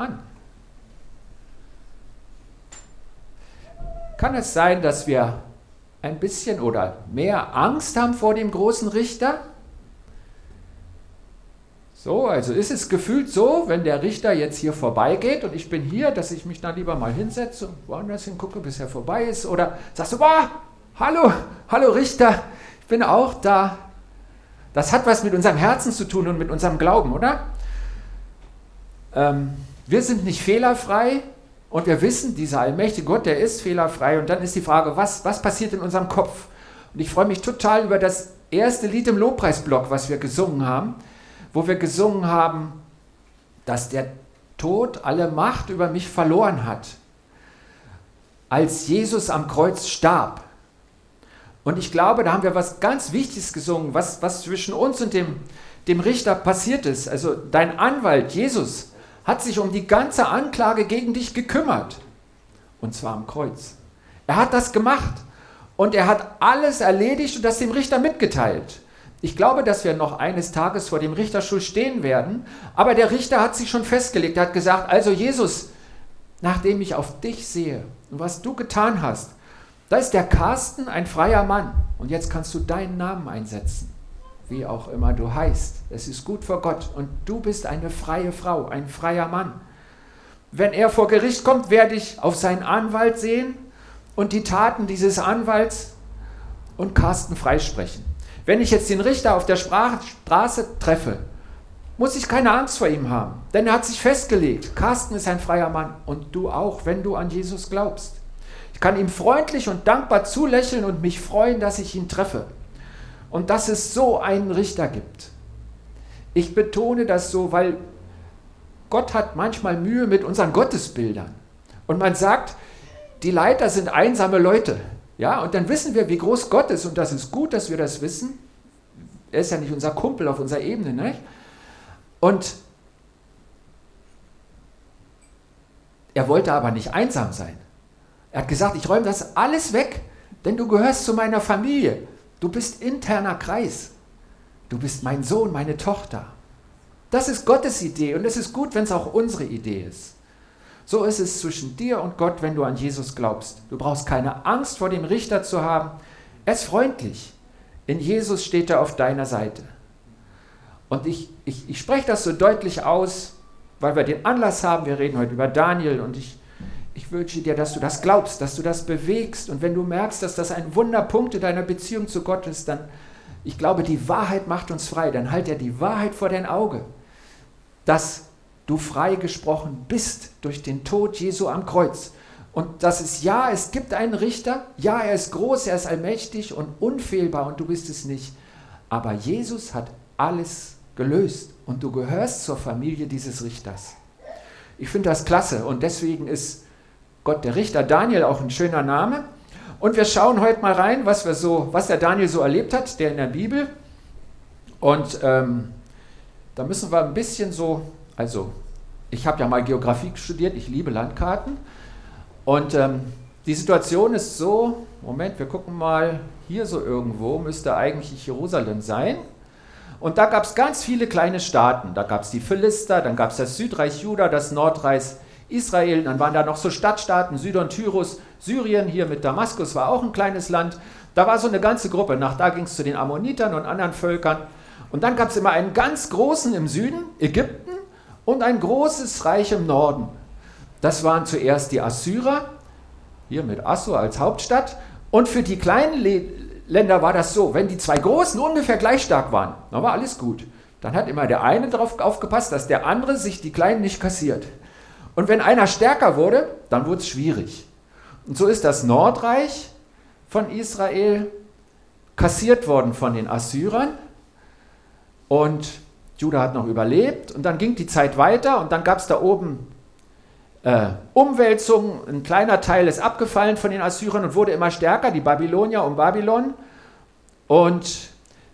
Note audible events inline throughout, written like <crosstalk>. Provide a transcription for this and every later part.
an. Kann es sein, dass wir ein bisschen oder mehr Angst haben vor dem großen Richter? So, also ist es gefühlt so, wenn der Richter jetzt hier vorbeigeht und ich bin hier, dass ich mich dann lieber mal hinsetze und woanders hingucke, bis er vorbei ist? Oder sagst du, boah, hallo, hallo Richter, ich bin auch da. Das hat was mit unserem Herzen zu tun und mit unserem Glauben, oder? Ähm, wir sind nicht fehlerfrei und wir wissen, dieser allmächtige Gott, der ist fehlerfrei. Und dann ist die Frage, was, was passiert in unserem Kopf? Und ich freue mich total über das erste Lied im Lobpreisblock, was wir gesungen haben wo wir gesungen haben, dass der Tod alle Macht über mich verloren hat, als Jesus am Kreuz starb. Und ich glaube, da haben wir was ganz Wichtiges gesungen, was, was zwischen uns und dem, dem Richter passiert ist. Also dein Anwalt, Jesus, hat sich um die ganze Anklage gegen dich gekümmert. Und zwar am Kreuz. Er hat das gemacht. Und er hat alles erledigt und das dem Richter mitgeteilt. Ich glaube, dass wir noch eines Tages vor dem Richterstuhl stehen werden, aber der Richter hat sich schon festgelegt, er hat gesagt, also Jesus, nachdem ich auf dich sehe und was du getan hast, da ist der Carsten ein freier Mann und jetzt kannst du deinen Namen einsetzen, wie auch immer du heißt. Es ist gut vor Gott und du bist eine freie Frau, ein freier Mann. Wenn er vor Gericht kommt, werde ich auf seinen Anwalt sehen und die Taten dieses Anwalts und Carsten freisprechen. Wenn ich jetzt den Richter auf der Straße treffe, muss ich keine Angst vor ihm haben, denn er hat sich festgelegt. Carsten ist ein freier Mann und du auch, wenn du an Jesus glaubst. Ich kann ihm freundlich und dankbar zulächeln und mich freuen, dass ich ihn treffe und dass es so einen Richter gibt. Ich betone das so, weil Gott hat manchmal Mühe mit unseren Gottesbildern. Und man sagt, die Leiter sind einsame Leute. Ja, und dann wissen wir, wie groß Gott ist und das ist gut, dass wir das wissen. Er ist ja nicht unser Kumpel auf unserer Ebene, ne? Und er wollte aber nicht einsam sein. Er hat gesagt, ich räume das alles weg, denn du gehörst zu meiner Familie. Du bist interner Kreis. Du bist mein Sohn, meine Tochter. Das ist Gottes Idee und es ist gut, wenn es auch unsere Idee ist. So ist es zwischen dir und Gott, wenn du an Jesus glaubst. Du brauchst keine Angst vor dem Richter zu haben. Er ist freundlich. In Jesus steht er auf deiner Seite. Und ich, ich, ich spreche das so deutlich aus, weil wir den Anlass haben. Wir reden heute über Daniel und ich, ich wünsche dir, dass du das glaubst, dass du das bewegst. Und wenn du merkst, dass das ein Wunderpunkt in deiner Beziehung zu Gott ist, dann, ich glaube, die Wahrheit macht uns frei. Dann halt er die Wahrheit vor dein Auge. Dass du freigesprochen bist durch den Tod Jesu am Kreuz. Und das ist ja, es gibt einen Richter, ja, er ist groß, er ist allmächtig und unfehlbar und du bist es nicht. Aber Jesus hat alles gelöst und du gehörst zur Familie dieses Richters. Ich finde das klasse und deswegen ist Gott der Richter Daniel auch ein schöner Name. Und wir schauen heute mal rein, was, wir so, was der Daniel so erlebt hat, der in der Bibel. Und ähm, da müssen wir ein bisschen so also, ich habe ja mal Geografie studiert, ich liebe Landkarten. Und ähm, die Situation ist so, Moment, wir gucken mal, hier so irgendwo müsste eigentlich Jerusalem sein. Und da gab es ganz viele kleine Staaten. Da gab es die Philister, dann gab es das Südreich Juda, das Nordreich Israel, dann waren da noch so Stadtstaaten, Sidon, Tyrus, Syrien, hier mit Damaskus war auch ein kleines Land. Da war so eine ganze Gruppe. Nach da ging es zu den Ammonitern und anderen Völkern. Und dann gab es immer einen ganz großen im Süden, Ägypten und ein großes Reich im Norden. Das waren zuerst die Assyrer, hier mit Assur als Hauptstadt. Und für die kleinen Le Länder war das so, wenn die zwei Großen ungefähr gleich stark waren, dann war alles gut. Dann hat immer der eine darauf aufgepasst, dass der andere sich die Kleinen nicht kassiert. Und wenn einer stärker wurde, dann wurde es schwierig. Und so ist das Nordreich von Israel kassiert worden von den Assyrern. Und Judah hat noch überlebt und dann ging die Zeit weiter und dann gab es da oben äh, Umwälzungen. Ein kleiner Teil ist abgefallen von den Assyrern und wurde immer stärker, die Babylonier um Babylon. Und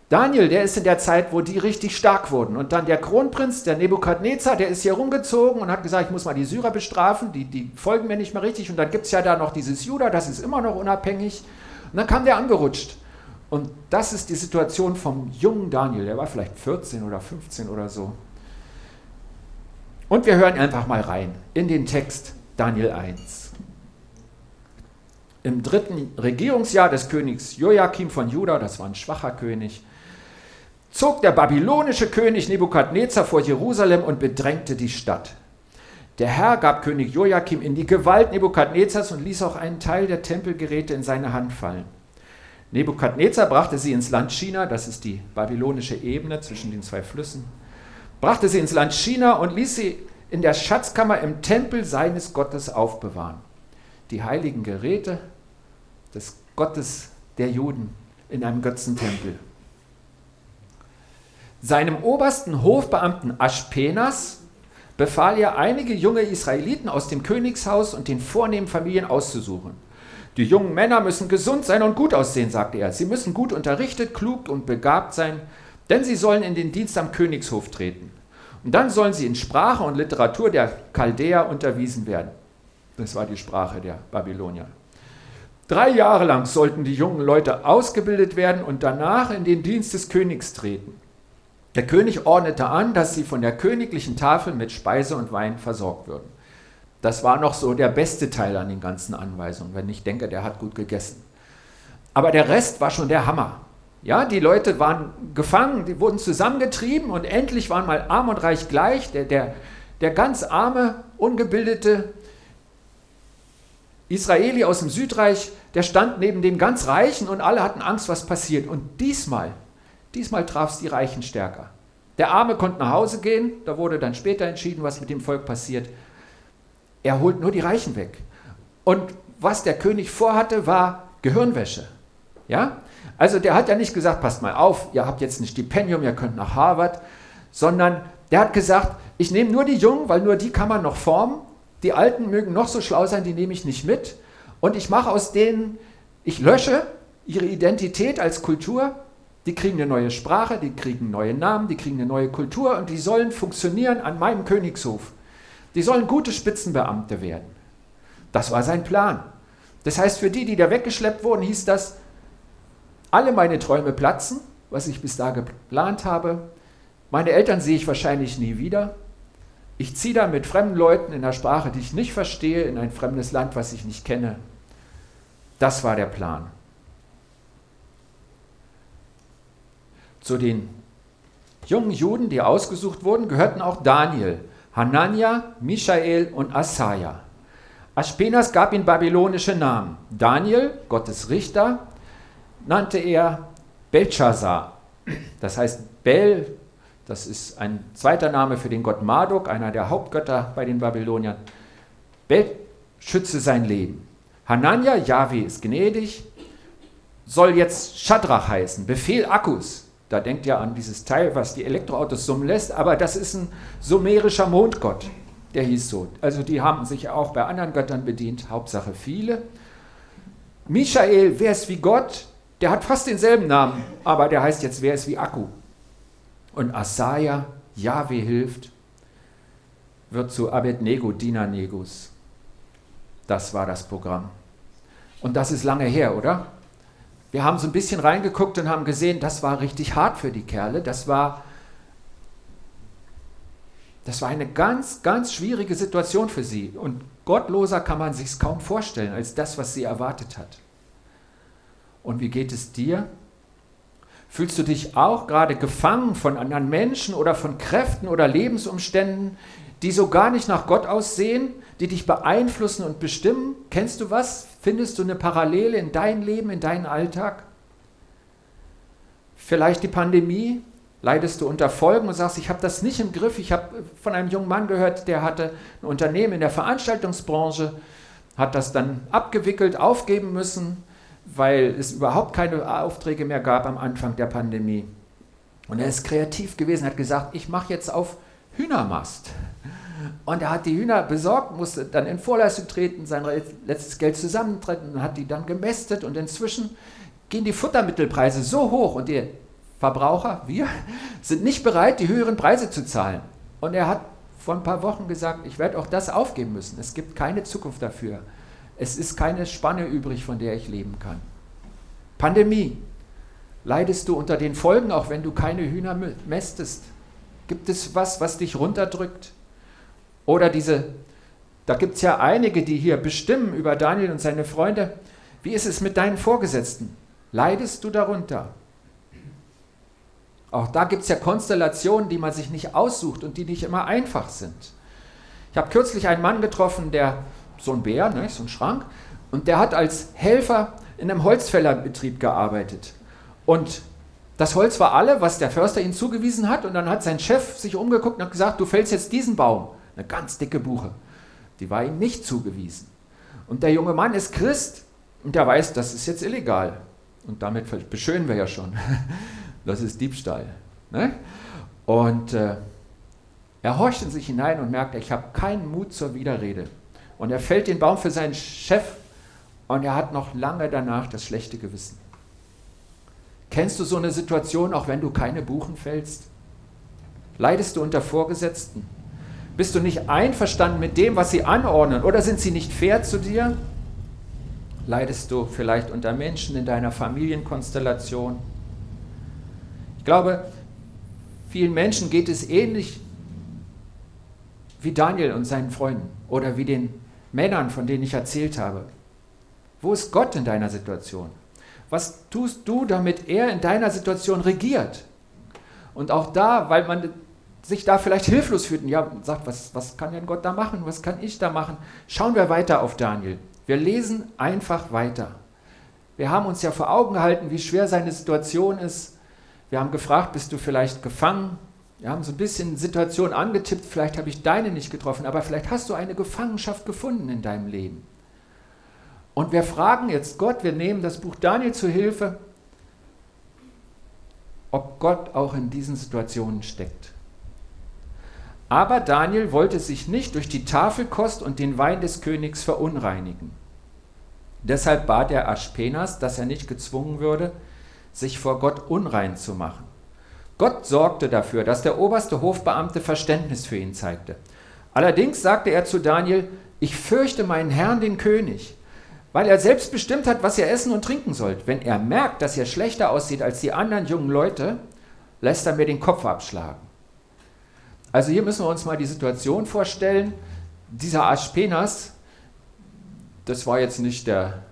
Daniel, der ist in der Zeit, wo die richtig stark wurden. Und dann der Kronprinz, der Nebukadnezar, der ist hier rumgezogen und hat gesagt, ich muss mal die Syrer bestrafen, die, die folgen mir nicht mehr richtig. Und dann gibt es ja da noch dieses Judah, das ist immer noch unabhängig. Und dann kam der angerutscht. Und das ist die Situation vom jungen Daniel, der war vielleicht 14 oder 15 oder so. Und wir hören einfach mal rein in den Text Daniel 1. Im dritten Regierungsjahr des Königs Joachim von Juda, das war ein schwacher König, zog der babylonische König Nebukadnezar vor Jerusalem und bedrängte die Stadt. Der Herr gab König Joachim in die Gewalt Nebukadnezars und ließ auch einen Teil der Tempelgeräte in seine Hand fallen. Nebukadnezar brachte sie ins Land China, das ist die babylonische Ebene zwischen den zwei Flüssen, brachte sie ins Land China und ließ sie in der Schatzkammer im Tempel seines Gottes aufbewahren. Die heiligen Geräte des Gottes der Juden in einem Götzentempel. Seinem obersten Hofbeamten Aschpenas befahl er, einige junge Israeliten aus dem Königshaus und den vornehmen Familien auszusuchen. Die jungen Männer müssen gesund sein und gut aussehen, sagte er. Sie müssen gut unterrichtet, klug und begabt sein, denn sie sollen in den Dienst am Königshof treten. Und dann sollen sie in Sprache und Literatur der Chaldäer unterwiesen werden. Das war die Sprache der Babylonier. Drei Jahre lang sollten die jungen Leute ausgebildet werden und danach in den Dienst des Königs treten. Der König ordnete an, dass sie von der königlichen Tafel mit Speise und Wein versorgt würden. Das war noch so der beste Teil an den ganzen Anweisungen, wenn ich denke, der hat gut gegessen. Aber der Rest war schon der Hammer. Ja, die Leute waren gefangen, die wurden zusammengetrieben und endlich waren mal arm und reich gleich. Der, der, der ganz arme, ungebildete Israeli aus dem Südreich, der stand neben dem ganz Reichen und alle hatten Angst, was passiert. Und diesmal, diesmal traf es die Reichen stärker. Der Arme konnte nach Hause gehen, da wurde dann später entschieden, was mit dem Volk passiert. Er holt nur die Reichen weg. Und was der König vorhatte, war Gehirnwäsche. Ja? Also der hat ja nicht gesagt, passt mal auf, ihr habt jetzt ein Stipendium, ihr könnt nach Harvard, sondern der hat gesagt, ich nehme nur die Jungen, weil nur die kann man noch formen. Die Alten mögen noch so schlau sein, die nehme ich nicht mit. Und ich mache aus denen, ich lösche ihre Identität als Kultur. Die kriegen eine neue Sprache, die kriegen neue Namen, die kriegen eine neue Kultur und die sollen funktionieren an meinem Königshof. Die sollen gute Spitzenbeamte werden. Das war sein Plan. Das heißt, für die, die da weggeschleppt wurden, hieß das, alle meine Träume platzen, was ich bis da geplant habe. Meine Eltern sehe ich wahrscheinlich nie wieder. Ich ziehe da mit fremden Leuten in einer Sprache, die ich nicht verstehe, in ein fremdes Land, was ich nicht kenne. Das war der Plan. Zu den jungen Juden, die ausgesucht wurden, gehörten auch Daniel, Hanania, Michael und Asaja. Aspenas gab ihnen babylonische Namen. Daniel, Gottes Richter, nannte er Belshazzar. Das heißt, Bel, das ist ein zweiter Name für den Gott Marduk, einer der Hauptgötter bei den Babyloniern. Bel schütze sein Leben. Hanania, Yahweh ist gnädig, soll jetzt Shadrach heißen, Befehl Akkus. Da denkt ihr an dieses Teil, was die Elektroautos summen lässt, aber das ist ein sumerischer Mondgott, der hieß so. Also die haben sich auch bei anderen Göttern bedient, Hauptsache viele. Michael, wer ist wie Gott? Der hat fast denselben Namen, aber der heißt jetzt, wer ist wie Akku? Und Asaja, Yahweh hilft, wird zu Abednego, Diener Negus. Das war das Programm. Und das ist lange her, oder? Wir haben so ein bisschen reingeguckt und haben gesehen, das war richtig hart für die Kerle. Das war, das war eine ganz, ganz schwierige Situation für sie. Und gottloser kann man sich kaum vorstellen als das, was sie erwartet hat. Und wie geht es dir? Fühlst du dich auch gerade gefangen von anderen Menschen oder von Kräften oder Lebensumständen, die so gar nicht nach Gott aussehen, die dich beeinflussen und bestimmen? Kennst du was? Findest du eine Parallele in dein Leben, in deinen Alltag? Vielleicht die Pandemie? Leidest du unter Folgen und sagst, ich habe das nicht im Griff. Ich habe von einem jungen Mann gehört, der hatte ein Unternehmen in der Veranstaltungsbranche, hat das dann abgewickelt, aufgeben müssen, weil es überhaupt keine Aufträge mehr gab am Anfang der Pandemie. Und er ist kreativ gewesen, hat gesagt, ich mache jetzt auf Hühnermast. Und er hat die Hühner besorgt, musste dann in Vorleistung treten, sein letztes Geld zusammentreten und hat die dann gemästet. Und inzwischen gehen die Futtermittelpreise so hoch und die Verbraucher, wir, sind nicht bereit, die höheren Preise zu zahlen. Und er hat vor ein paar Wochen gesagt, ich werde auch das aufgeben müssen. Es gibt keine Zukunft dafür. Es ist keine Spanne übrig, von der ich leben kann. Pandemie. Leidest du unter den Folgen, auch wenn du keine Hühner mästest? Gibt es was, was dich runterdrückt? Oder diese, da gibt es ja einige, die hier bestimmen über Daniel und seine Freunde. Wie ist es mit deinen Vorgesetzten? Leidest du darunter? Auch da gibt es ja Konstellationen, die man sich nicht aussucht und die nicht immer einfach sind. Ich habe kürzlich einen Mann getroffen, der so ein Bär, ne, so ein Schrank, und der hat als Helfer in einem Holzfällerbetrieb gearbeitet. Und das Holz war alle, was der Förster ihm zugewiesen hat. Und dann hat sein Chef sich umgeguckt und hat gesagt, du fällst jetzt diesen Baum. Eine ganz dicke Buche. Die war ihm nicht zugewiesen. Und der junge Mann ist Christ und der weiß, das ist jetzt illegal. Und damit beschönen wir ja schon. <laughs> Das ist Diebstahl. Ne? Und äh, er horcht in sich hinein und merkt, ich habe keinen Mut zur Widerrede. Und er fällt den Baum für seinen Chef und er hat noch lange danach das schlechte Gewissen. Kennst du so eine Situation, auch wenn du keine Buchen fällst? Leidest du unter Vorgesetzten? Bist du nicht einverstanden mit dem, was sie anordnen? Oder sind sie nicht fair zu dir? Leidest du vielleicht unter Menschen in deiner Familienkonstellation? Ich glaube, vielen Menschen geht es ähnlich wie Daniel und seinen Freunden oder wie den Männern, von denen ich erzählt habe. Wo ist Gott in deiner Situation? Was tust du, damit er in deiner Situation regiert? Und auch da, weil man sich da vielleicht hilflos fühlt und ja, sagt, was, was kann denn Gott da machen? Was kann ich da machen? Schauen wir weiter auf Daniel. Wir lesen einfach weiter. Wir haben uns ja vor Augen gehalten, wie schwer seine Situation ist. Wir haben gefragt, bist du vielleicht gefangen? Wir haben so ein bisschen Situation angetippt, vielleicht habe ich deine nicht getroffen, aber vielleicht hast du eine Gefangenschaft gefunden in deinem Leben. Und wir fragen jetzt Gott, wir nehmen das Buch Daniel zu Hilfe, ob Gott auch in diesen Situationen steckt. Aber Daniel wollte sich nicht durch die Tafelkost und den Wein des Königs verunreinigen. Deshalb bat er Aschpenas, dass er nicht gezwungen würde, sich vor Gott unrein zu machen. Gott sorgte dafür, dass der oberste Hofbeamte Verständnis für ihn zeigte. Allerdings sagte er zu Daniel, ich fürchte meinen Herrn, den König, weil er selbst bestimmt hat, was ihr essen und trinken sollt. Wenn er merkt, dass ihr schlechter aussieht als die anderen jungen Leute, lässt er mir den Kopf abschlagen. Also hier müssen wir uns mal die Situation vorstellen. Dieser Aspenas, das war jetzt nicht der,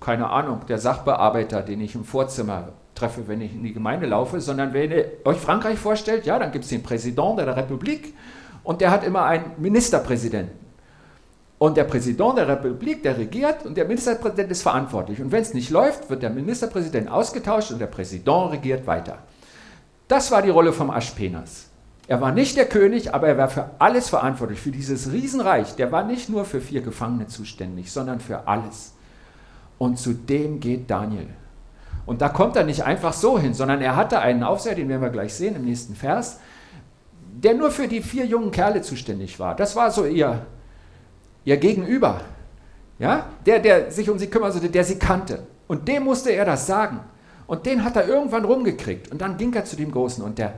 keine Ahnung, der Sachbearbeiter, den ich im Vorzimmer treffe, wenn ich in die Gemeinde laufe, sondern wenn ihr euch Frankreich vorstellt, ja, dann gibt es den Präsident der Republik und der hat immer einen Ministerpräsidenten. Und der Präsident der Republik, der regiert und der Ministerpräsident ist verantwortlich. Und wenn es nicht läuft, wird der Ministerpräsident ausgetauscht und der Präsident regiert weiter. Das war die Rolle vom Aschpenas. Er war nicht der König, aber er war für alles verantwortlich, für dieses Riesenreich. Der war nicht nur für vier Gefangene zuständig, sondern für alles. Und zu dem geht Daniel. Und da kommt er nicht einfach so hin, sondern er hatte einen Aufseher, den werden wir gleich sehen im nächsten Vers, der nur für die vier jungen Kerle zuständig war. Das war so ihr ihr Gegenüber, ja, der, der sich um sie kümmern sollte, der sie kannte. Und dem musste er das sagen. Und den hat er irgendwann rumgekriegt. Und dann ging er zu dem Großen und der,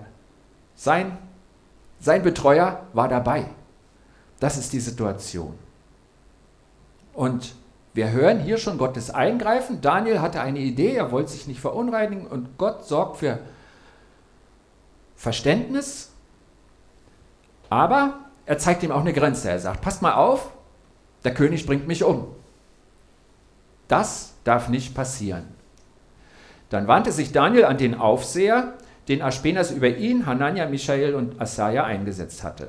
sein, sein Betreuer war dabei. Das ist die Situation. Und wir hören hier schon Gottes Eingreifen. Daniel hatte eine Idee, er wollte sich nicht verunreinigen und Gott sorgt für Verständnis. Aber er zeigt ihm auch eine Grenze. Er sagt, passt mal auf, der König bringt mich um. Das darf nicht passieren. Dann wandte sich Daniel an den Aufseher, den Aspenas über ihn, Hanania, Michael und Asaja eingesetzt hatte.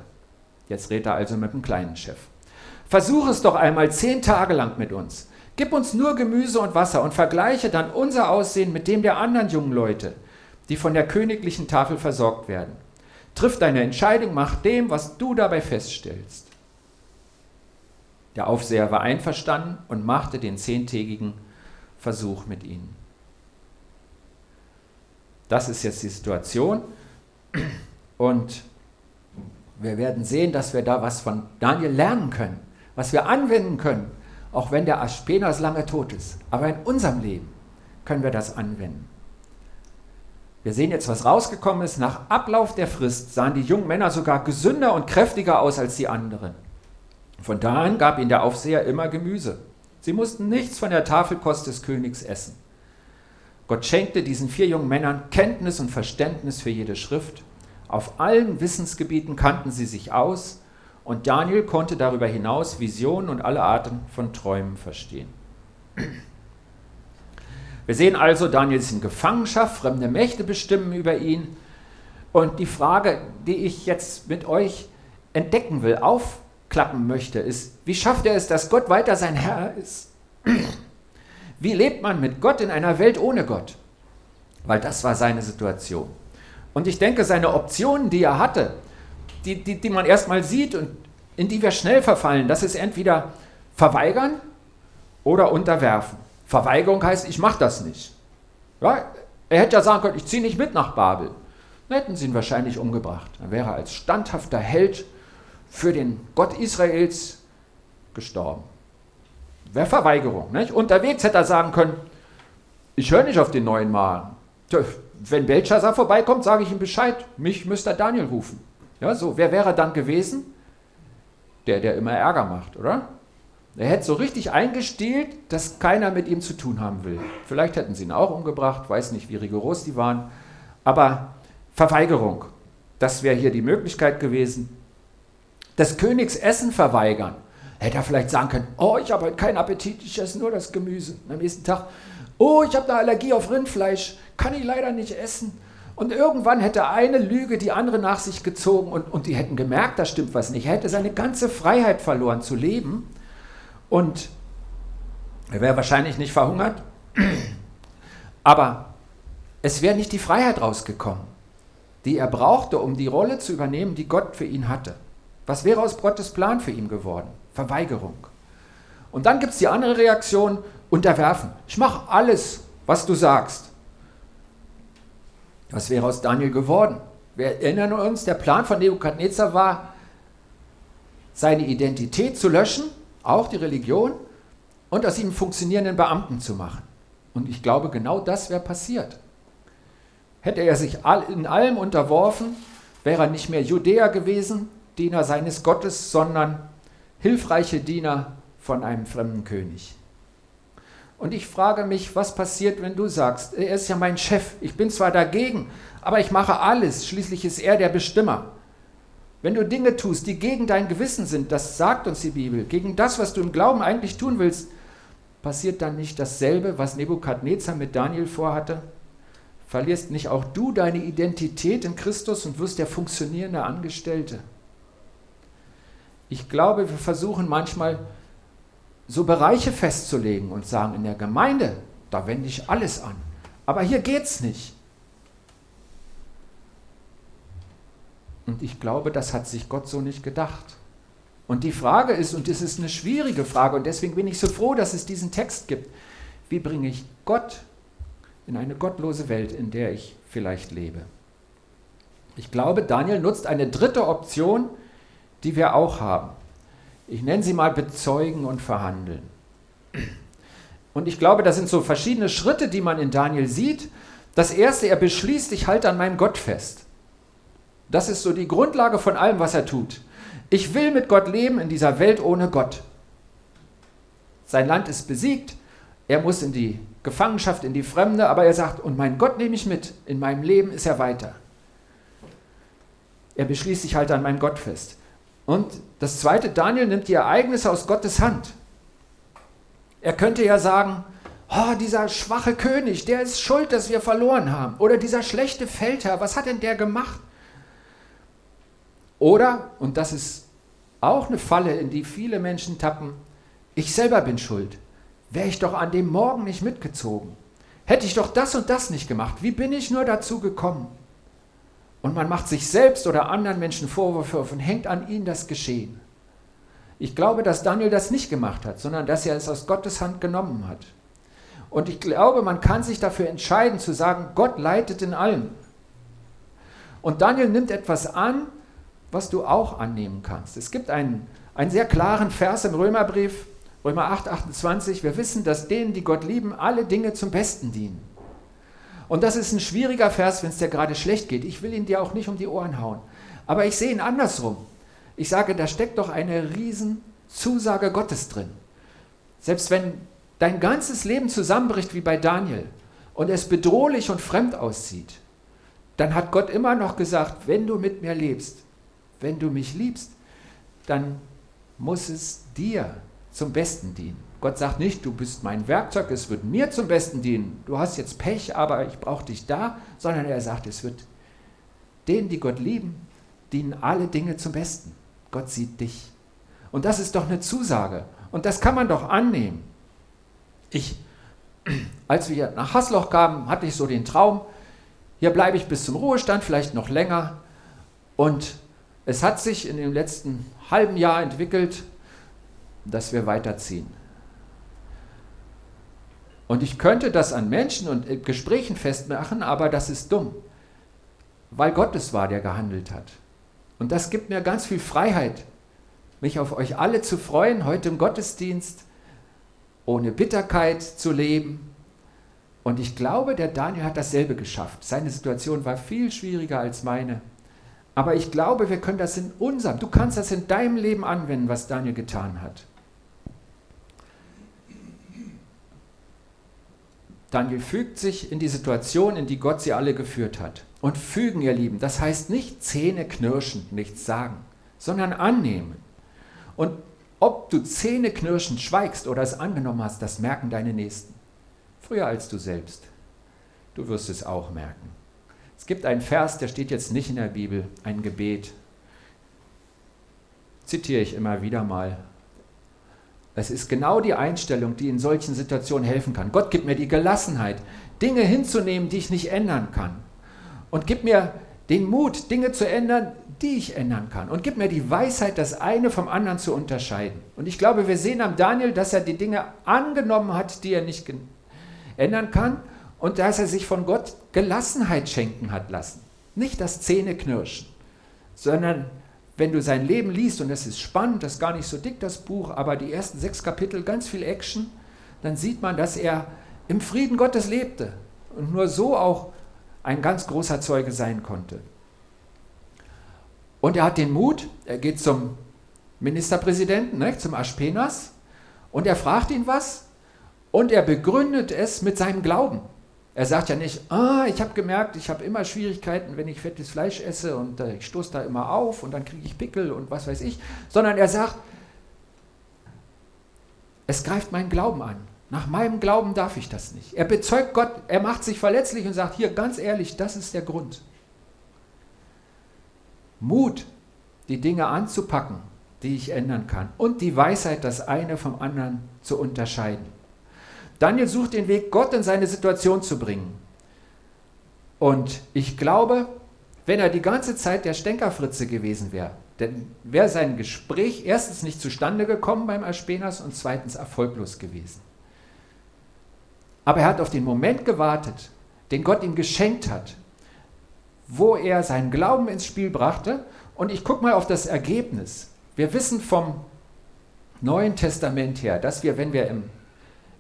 Jetzt redet er also mit dem kleinen Chef. Versuch es doch einmal zehn Tage lang mit uns. Gib uns nur Gemüse und Wasser und vergleiche dann unser Aussehen mit dem der anderen jungen Leute, die von der königlichen Tafel versorgt werden. Triff deine Entscheidung, mach dem, was du dabei feststellst. Der Aufseher war einverstanden und machte den zehntägigen Versuch mit ihnen. Das ist jetzt die Situation. Und wir werden sehen, dass wir da was von Daniel lernen können, was wir anwenden können, auch wenn der Aspenas lange tot ist. Aber in unserem Leben können wir das anwenden. Wir sehen jetzt, was rausgekommen ist. Nach Ablauf der Frist sahen die jungen Männer sogar gesünder und kräftiger aus als die anderen. Von da an gab ihnen der Aufseher immer Gemüse. Sie mussten nichts von der Tafelkost des Königs essen. Gott schenkte diesen vier jungen Männern Kenntnis und Verständnis für jede Schrift. Auf allen Wissensgebieten kannten sie sich aus und Daniel konnte darüber hinaus Visionen und alle Arten von Träumen verstehen. Wir sehen also, Daniel ist in Gefangenschaft, fremde Mächte bestimmen über ihn. Und die Frage, die ich jetzt mit euch entdecken will, aufklappen möchte, ist, wie schafft er es, dass Gott weiter sein Herr ist? Wie lebt man mit Gott in einer Welt ohne Gott? Weil das war seine Situation. Und ich denke, seine Optionen, die er hatte, die, die, die man erstmal sieht und in die wir schnell verfallen, das ist entweder verweigern oder unterwerfen. Verweigerung heißt, ich mache das nicht. Ja, er hätte ja sagen können, ich ziehe nicht mit nach Babel. Dann hätten sie ihn wahrscheinlich umgebracht. Dann wäre er als standhafter Held für den Gott Israels gestorben. Wäre Verweigerung. Nicht? Unterwegs hätte er sagen können, ich höre nicht auf den neuen Magen. Wenn Belshazzar vorbeikommt, sage ich ihm Bescheid. Mich müsste Daniel rufen. Ja, so, wer wäre dann gewesen? Der, der immer Ärger macht, oder? Er hätte so richtig eingestielt, dass keiner mit ihm zu tun haben will. Vielleicht hätten sie ihn auch umgebracht, weiß nicht, wie rigoros die waren. Aber Verweigerung, das wäre hier die Möglichkeit gewesen. Des Königs Essen verweigern. Hätte er vielleicht sagen können, oh, ich habe heute keinen Appetit, ich esse nur das Gemüse. Und am nächsten Tag, oh, ich habe eine Allergie auf Rindfleisch, kann ich leider nicht essen. Und irgendwann hätte eine Lüge die andere nach sich gezogen und, und die hätten gemerkt, da stimmt was nicht. Er hätte seine ganze Freiheit verloren zu leben und er wäre wahrscheinlich nicht verhungert, <clears throat> aber es wäre nicht die Freiheit rausgekommen, die er brauchte, um die Rolle zu übernehmen, die Gott für ihn hatte. Was wäre aus Gottes Plan für ihn geworden? Verweigerung. Und dann gibt es die andere Reaktion, unterwerfen. Ich mache alles, was du sagst. Was wäre aus Daniel geworden? Wir erinnern uns, der Plan von Nebukadnezar war, seine Identität zu löschen, auch die Religion, und aus ihm funktionierenden Beamten zu machen. Und ich glaube, genau das wäre passiert. Hätte er sich in allem unterworfen, wäre er nicht mehr Judäer gewesen, Diener seines Gottes, sondern hilfreiche Diener von einem fremden König. Und ich frage mich, was passiert, wenn du sagst, er ist ja mein Chef, ich bin zwar dagegen, aber ich mache alles, schließlich ist er der Bestimmer. Wenn du Dinge tust, die gegen dein Gewissen sind, das sagt uns die Bibel, gegen das, was du im Glauben eigentlich tun willst, passiert dann nicht dasselbe, was Nebukadnezar mit Daniel vorhatte? Verlierst nicht auch du deine Identität in Christus und wirst der funktionierende Angestellte? Ich glaube, wir versuchen manchmal so Bereiche festzulegen und sagen, in der Gemeinde, da wende ich alles an. Aber hier geht es nicht. Und ich glaube, das hat sich Gott so nicht gedacht. Und die Frage ist, und das ist eine schwierige Frage, und deswegen bin ich so froh, dass es diesen Text gibt, wie bringe ich Gott in eine gottlose Welt, in der ich vielleicht lebe? Ich glaube, Daniel nutzt eine dritte Option, die wir auch haben. Ich nenne sie mal bezeugen und verhandeln. Und ich glaube, das sind so verschiedene Schritte, die man in Daniel sieht. Das erste, er beschließt, ich halte an meinem Gott fest. Das ist so die Grundlage von allem, was er tut. Ich will mit Gott leben in dieser Welt ohne Gott. Sein Land ist besiegt, er muss in die Gefangenschaft, in die Fremde, aber er sagt, und mein Gott nehme ich mit, in meinem Leben ist er weiter. Er beschließt, ich halte an meinem Gott fest. Und das zweite, Daniel nimmt die Ereignisse aus Gottes Hand. Er könnte ja sagen, oh, dieser schwache König, der ist schuld, dass wir verloren haben. Oder dieser schlechte Feldherr, was hat denn der gemacht? Oder, und das ist auch eine Falle, in die viele Menschen tappen, ich selber bin schuld. Wäre ich doch an dem Morgen nicht mitgezogen. Hätte ich doch das und das nicht gemacht. Wie bin ich nur dazu gekommen? Und man macht sich selbst oder anderen Menschen Vorwürfe und hängt an ihnen das Geschehen. Ich glaube, dass Daniel das nicht gemacht hat, sondern dass er es aus Gottes Hand genommen hat. Und ich glaube, man kann sich dafür entscheiden zu sagen, Gott leitet in allem. Und Daniel nimmt etwas an, was du auch annehmen kannst. Es gibt einen, einen sehr klaren Vers im Römerbrief, Römer 8, 28. Wir wissen, dass denen, die Gott lieben, alle Dinge zum Besten dienen. Und das ist ein schwieriger Vers, wenn es dir gerade schlecht geht. Ich will ihn dir auch nicht um die Ohren hauen. Aber ich sehe ihn andersrum. Ich sage, da steckt doch eine riesen Zusage Gottes drin. Selbst wenn dein ganzes Leben zusammenbricht wie bei Daniel und es bedrohlich und fremd aussieht, dann hat Gott immer noch gesagt, wenn du mit mir lebst, wenn du mich liebst, dann muss es dir zum Besten dienen. Gott sagt nicht, du bist mein Werkzeug, es wird mir zum Besten dienen. Du hast jetzt Pech, aber ich brauche dich da, sondern er sagt, es wird denen, die Gott lieben, dienen alle Dinge zum Besten. Gott sieht dich. Und das ist doch eine Zusage. Und das kann man doch annehmen. Ich, <clears throat> als wir nach Hasloch kamen, hatte ich so den Traum, hier bleibe ich bis zum Ruhestand, vielleicht noch länger. Und es hat sich in dem letzten halben Jahr entwickelt, dass wir weiterziehen. Und ich könnte das an Menschen und Gesprächen festmachen, aber das ist dumm, weil Gott es war, der gehandelt hat. Und das gibt mir ganz viel Freiheit, mich auf euch alle zu freuen, heute im Gottesdienst, ohne Bitterkeit zu leben. Und ich glaube, der Daniel hat dasselbe geschafft. Seine Situation war viel schwieriger als meine. Aber ich glaube, wir können das in unserem, du kannst das in deinem Leben anwenden, was Daniel getan hat. Daniel fügt sich in die Situation, in die Gott sie alle geführt hat. Und fügen, ihr Lieben, das heißt nicht Zähne knirschend nichts sagen, sondern annehmen. Und ob du Zähne knirschend schweigst oder es angenommen hast, das merken deine Nächsten. Früher als du selbst. Du wirst es auch merken. Es gibt einen Vers, der steht jetzt nicht in der Bibel, ein Gebet. Zitiere ich immer wieder mal. Es ist genau die Einstellung, die in solchen Situationen helfen kann. Gott gibt mir die Gelassenheit, Dinge hinzunehmen, die ich nicht ändern kann. Und gib mir den Mut, Dinge zu ändern, die ich ändern kann. Und gib mir die Weisheit, das eine vom anderen zu unterscheiden. Und ich glaube, wir sehen am Daniel, dass er die Dinge angenommen hat, die er nicht ändern kann. Und dass er sich von Gott Gelassenheit schenken hat lassen. Nicht das Zähneknirschen, sondern wenn du sein Leben liest, und das ist spannend, das ist gar nicht so dick, das Buch, aber die ersten sechs Kapitel, ganz viel Action, dann sieht man, dass er im Frieden Gottes lebte und nur so auch ein ganz großer Zeuge sein konnte. Und er hat den Mut, er geht zum Ministerpräsidenten, ne, zum Aspenas, und er fragt ihn was und er begründet es mit seinem Glauben. Er sagt ja nicht, ah, ich habe gemerkt, ich habe immer Schwierigkeiten, wenn ich fettes Fleisch esse und äh, ich stoße da immer auf und dann kriege ich Pickel und was weiß ich, sondern er sagt, es greift meinen Glauben an. Nach meinem Glauben darf ich das nicht. Er bezeugt Gott, er macht sich verletzlich und sagt, hier ganz ehrlich, das ist der Grund. Mut, die Dinge anzupacken, die ich ändern kann und die Weisheit, das eine vom anderen zu unterscheiden. Daniel sucht den Weg, Gott in seine Situation zu bringen. Und ich glaube, wenn er die ganze Zeit der Stänkerfritze gewesen wäre, dann wäre sein Gespräch erstens nicht zustande gekommen beim Aspenas und zweitens erfolglos gewesen. Aber er hat auf den Moment gewartet, den Gott ihm geschenkt hat, wo er seinen Glauben ins Spiel brachte. Und ich gucke mal auf das Ergebnis. Wir wissen vom Neuen Testament her, dass wir, wenn wir im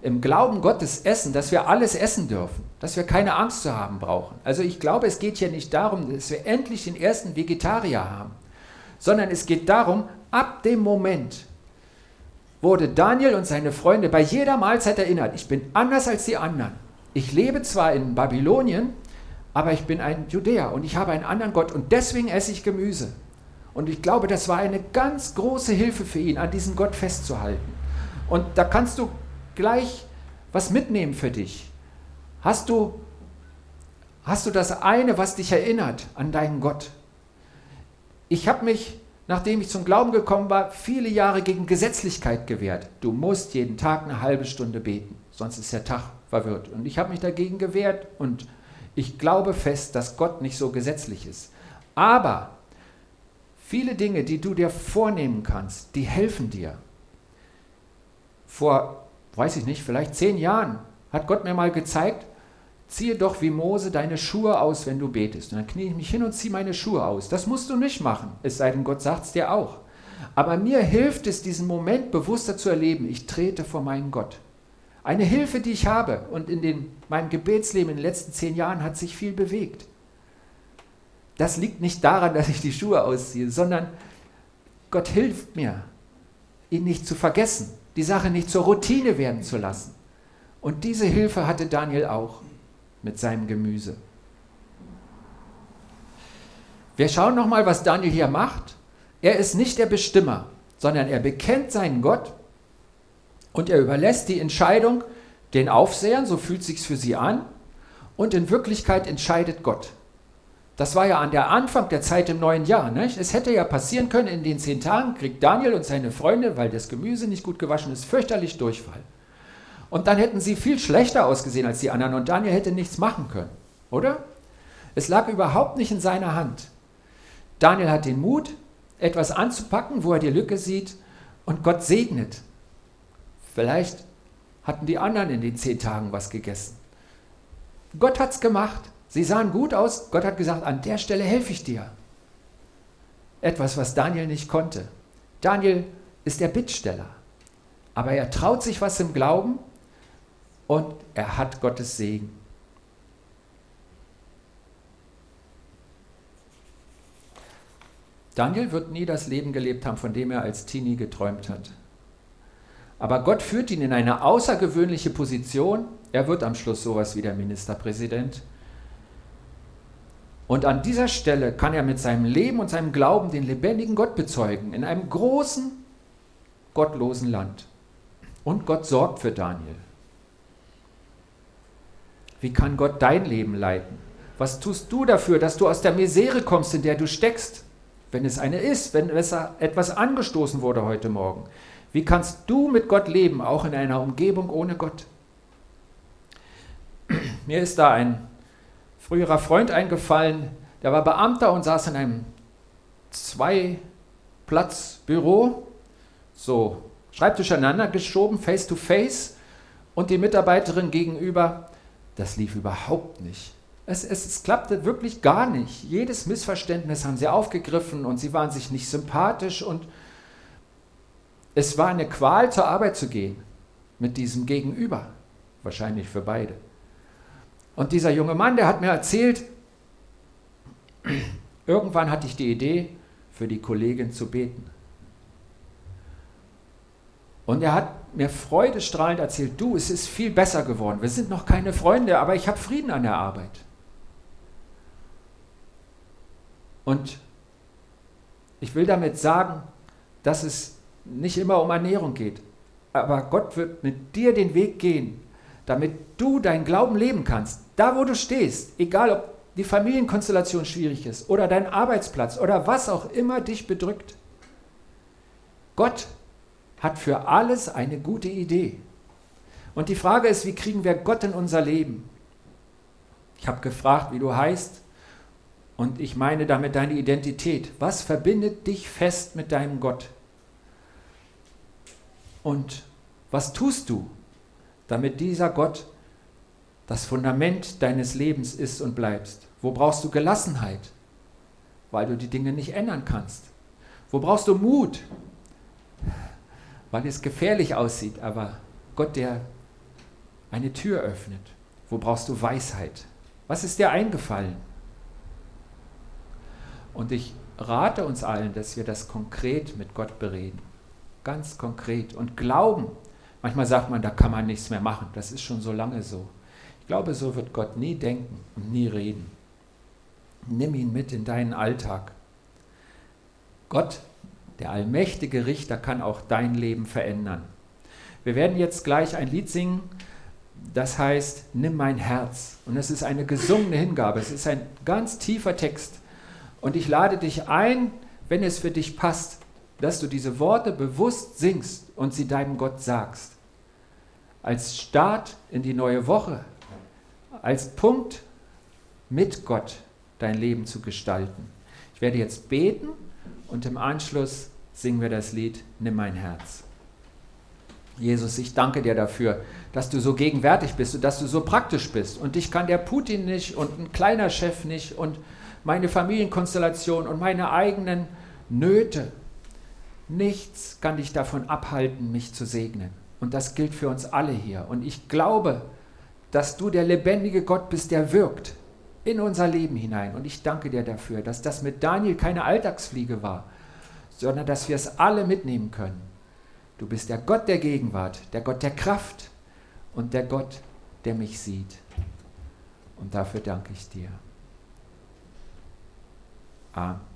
im Glauben Gottes essen, dass wir alles essen dürfen, dass wir keine Angst zu haben brauchen. Also ich glaube, es geht hier nicht darum, dass wir endlich den ersten Vegetarier haben, sondern es geht darum, ab dem Moment wurde Daniel und seine Freunde bei jeder Mahlzeit erinnert, ich bin anders als die anderen. Ich lebe zwar in Babylonien, aber ich bin ein Judäer und ich habe einen anderen Gott und deswegen esse ich Gemüse. Und ich glaube, das war eine ganz große Hilfe für ihn, an diesem Gott festzuhalten. Und da kannst du gleich was mitnehmen für dich? Hast du, hast du das eine, was dich erinnert an deinen Gott? Ich habe mich, nachdem ich zum Glauben gekommen war, viele Jahre gegen Gesetzlichkeit gewehrt. Du musst jeden Tag eine halbe Stunde beten, sonst ist der Tag verwirrt. Und ich habe mich dagegen gewehrt und ich glaube fest, dass Gott nicht so gesetzlich ist. Aber viele Dinge, die du dir vornehmen kannst, die helfen dir. Vor weiß ich nicht, vielleicht zehn Jahren, hat Gott mir mal gezeigt, ziehe doch wie Mose deine Schuhe aus, wenn du betest. Und dann knie ich mich hin und ziehe meine Schuhe aus. Das musst du nicht machen, es sei denn, Gott sagt es dir auch. Aber mir hilft es, diesen Moment bewusster zu erleben. Ich trete vor meinen Gott. Eine Hilfe, die ich habe. Und in den, meinem Gebetsleben in den letzten zehn Jahren hat sich viel bewegt. Das liegt nicht daran, dass ich die Schuhe ausziehe, sondern Gott hilft mir, ihn nicht zu vergessen die Sache nicht zur Routine werden zu lassen. Und diese Hilfe hatte Daniel auch mit seinem Gemüse. Wir schauen nochmal, was Daniel hier macht. Er ist nicht der Bestimmer. sondern er bekennt seinen Gott und er überlässt die Entscheidung den Aufsehern, so fühlt sich's für sie an, und in Wirklichkeit entscheidet Gott. Das war ja an der Anfang der Zeit im neuen Jahr. Nicht? Es hätte ja passieren können, in den zehn Tagen kriegt Daniel und seine Freunde, weil das Gemüse nicht gut gewaschen ist, fürchterlich Durchfall. Und dann hätten sie viel schlechter ausgesehen als die anderen und Daniel hätte nichts machen können, oder? Es lag überhaupt nicht in seiner Hand. Daniel hat den Mut, etwas anzupacken, wo er die Lücke sieht und Gott segnet. Vielleicht hatten die anderen in den zehn Tagen was gegessen. Gott hat es gemacht. Sie sahen gut aus. Gott hat gesagt, an der Stelle helfe ich dir. Etwas, was Daniel nicht konnte. Daniel ist der Bittsteller. Aber er traut sich was im Glauben und er hat Gottes Segen. Daniel wird nie das Leben gelebt haben, von dem er als Teenie geträumt hat. Aber Gott führt ihn in eine außergewöhnliche Position. Er wird am Schluss sowas wie der Ministerpräsident. Und an dieser Stelle kann er mit seinem Leben und seinem Glauben den lebendigen Gott bezeugen, in einem großen, gottlosen Land. Und Gott sorgt für Daniel. Wie kann Gott dein Leben leiten? Was tust du dafür, dass du aus der Misere kommst, in der du steckst? Wenn es eine ist, wenn etwas angestoßen wurde heute Morgen. Wie kannst du mit Gott leben, auch in einer Umgebung ohne Gott? Mir ist da ein früherer Freund eingefallen, der war Beamter und saß in einem Zwei-Platz-Büro, so Schreibtisch aneinander geschoben, face to face, und die Mitarbeiterin gegenüber, das lief überhaupt nicht. Es, es, es, klappte wirklich gar nicht. Jedes Missverständnis haben sie aufgegriffen und sie waren sich nicht sympathisch und es war eine Qual, zur Arbeit zu gehen mit diesem Gegenüber. Wahrscheinlich für beide. Und dieser junge Mann, der hat mir erzählt, irgendwann hatte ich die Idee, für die Kollegin zu beten. Und er hat mir freudestrahlend erzählt, du, es ist viel besser geworden. Wir sind noch keine Freunde, aber ich habe Frieden an der Arbeit. Und ich will damit sagen, dass es nicht immer um Ernährung geht. Aber Gott wird mit dir den Weg gehen, damit du deinen Glauben leben kannst. Da, wo du stehst, egal ob die Familienkonstellation schwierig ist oder dein Arbeitsplatz oder was auch immer dich bedrückt. Gott hat für alles eine gute Idee. Und die Frage ist, wie kriegen wir Gott in unser Leben? Ich habe gefragt, wie du heißt, und ich meine damit deine Identität. Was verbindet dich fest mit deinem Gott? Und was tust du, damit dieser Gott das Fundament deines Lebens ist und bleibst? Wo brauchst du Gelassenheit, weil du die Dinge nicht ändern kannst? Wo brauchst du Mut, weil es gefährlich aussieht, aber Gott, der eine Tür öffnet? Wo brauchst du Weisheit? Was ist dir eingefallen? Und ich rate uns allen, dass wir das konkret mit Gott bereden ganz konkret. Und Glauben, manchmal sagt man, da kann man nichts mehr machen, das ist schon so lange so. Ich glaube, so wird Gott nie denken und nie reden. Nimm ihn mit in deinen Alltag. Gott, der allmächtige Richter, kann auch dein Leben verändern. Wir werden jetzt gleich ein Lied singen, das heißt, nimm mein Herz. Und es ist eine gesungene Hingabe, es ist ein ganz tiefer Text. Und ich lade dich ein, wenn es für dich passt, dass du diese Worte bewusst singst und sie deinem Gott sagst. Als Start in die neue Woche, als Punkt mit Gott dein Leben zu gestalten. Ich werde jetzt beten und im Anschluss singen wir das Lied Nimm mein Herz. Jesus, ich danke dir dafür, dass du so gegenwärtig bist und dass du so praktisch bist. Und ich kann der Putin nicht und ein kleiner Chef nicht und meine Familienkonstellation und meine eigenen Nöte Nichts kann dich davon abhalten, mich zu segnen. Und das gilt für uns alle hier. Und ich glaube, dass du der lebendige Gott bist, der wirkt in unser Leben hinein. Und ich danke dir dafür, dass das mit Daniel keine Alltagsfliege war, sondern dass wir es alle mitnehmen können. Du bist der Gott der Gegenwart, der Gott der Kraft und der Gott, der mich sieht. Und dafür danke ich dir. Amen.